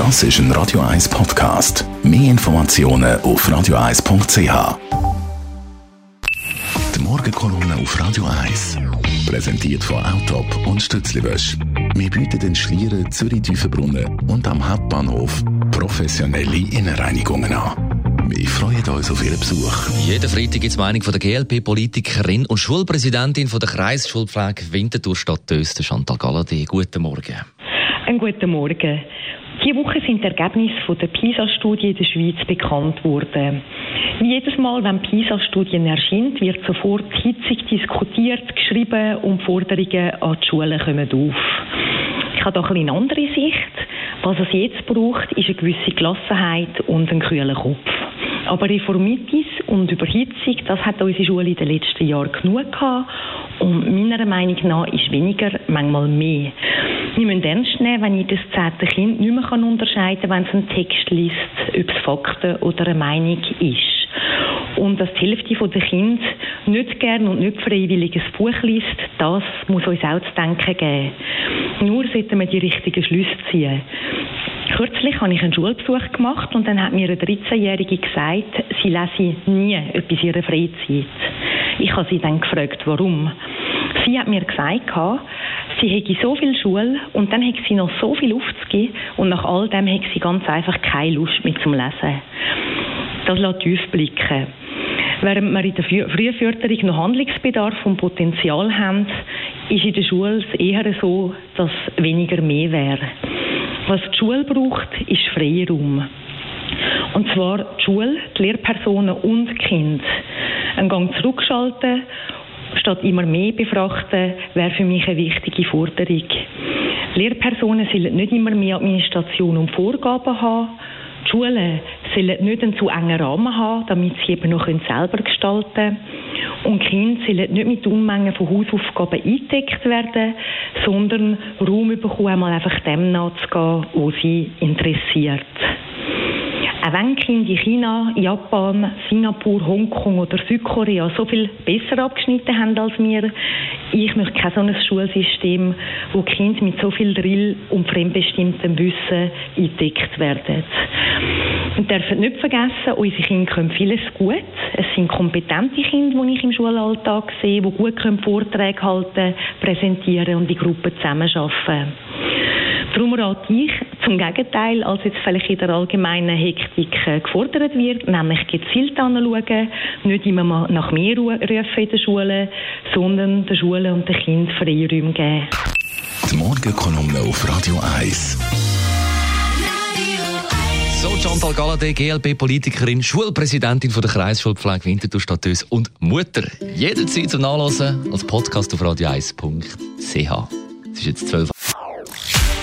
Das ist ein Radio 1 Podcast. Mehr Informationen auf radio1.ch. Die Morgenkolumne auf Radio 1. Präsentiert von Autop und Stützliwösch. Wir bieten den Schlieren Zürich-Tiefenbrunnen und am Hauptbahnhof professionelle Innenreinigungen an. Wir freuen uns auf Ihren Besuch. Jeden Freitag gibt es Meinung von der GLP-Politikerin und Schulpräsidentin von der Kreisschulpflege Winterthur Stadt Chantal Galladay. Guten Morgen. Einen guten Morgen. Diese Woche sind die Ergebnisse der PISA-Studie in der Schweiz bekannt worden. Wie jedes Mal, wenn PISA-Studien erscheint, wird sofort hitzig diskutiert, geschrieben und Forderungen an die Schulen kommen auf. Ich habe doch eine andere Sicht. Was es jetzt braucht, ist eine gewisse Gelassenheit und ein kühler Kopf. Aber Reformitis und Überhitzung, das hat unsere Schule in den letzten Jahren genug gehabt. Und meiner Meinung nach ist weniger manchmal mehr. Wir müssen ernst nehmen, wenn jedes zehnte Kind nicht mehr unterscheiden kann, wenn es einen Text liest, ob es Fakten oder eine Meinung ist. Und dass die Hälfte der Kinder nicht gern und nicht freiwillig ein Buch liest, das muss uns auch zu denken geben. Nur sollten wir die richtigen Schlüsse ziehen. Kürzlich habe ich einen Schulbesuch gemacht und dann hat mir eine 13-Jährige gesagt, sie lese nie etwas in ihrer Freizeit. Ich habe sie dann gefragt, warum. Sie hat mir gesagt, sie hätte so viel Schule und dann hätte sie noch so viel aufzugeben und nach all dem hätte sie ganz einfach keine Lust mehr zum Lesen. Das lässt tief blicken. Während wir in der Frühförderung noch Handlungsbedarf und Potenzial haben, ist in der Schule eher so, dass weniger mehr wäre. Was die Schule braucht, ist Freiraum. Und zwar die Schule, die Lehrpersonen und die Kinder. Ein Gang zurückschalten, statt immer mehr befrachten, wäre für mich eine wichtige Forderung. Lehrpersonen sollen nicht immer mehr Administration und Vorgaben haben. Die Schulen sollen nicht einen zu engen Rahmen haben, damit sie eben noch selber gestalten können. Und Kinder sollen nicht mit Unmengen von Hausaufgaben eingedeckt werden, sondern Raum bekommen, einmal einfach dem nachzugehen, was sie interessiert. Auch wenn Kinder in China, Japan, Singapur, Hongkong oder Südkorea so viel besser abgeschnitten haben als wir, ich möchte kein so ein Schulsystem, wo Kinder mit so viel Drill und fremdbestimmtem Wissen eingedeckt werden. Wir dürfen nicht vergessen, unsere Kinder können vieles gut. Es sind kompetente Kinder, die ich im Schulalltag sehe, die gut Vorträge halten, präsentieren und in Gruppen zusammenarbeiten. Darum rate ich zum Gegenteil, als jetzt vielleicht in der allgemeinen Hektik äh, gefordert wird, nämlich gezielt anschauen, nicht immer mal nach mehr rufen in der Schule, sondern den Schulen und den Kindern Freiräume geben. Die Morgenkolumne auf Radio 1. So, Chantal Galladay, GLP-Politikerin, Schulpräsidentin von der Kreisschulpflege Winterthur Stadt und Mutter. Jederzeit zum Nachlesen als Podcast auf radio1.ch. Es ist jetzt 12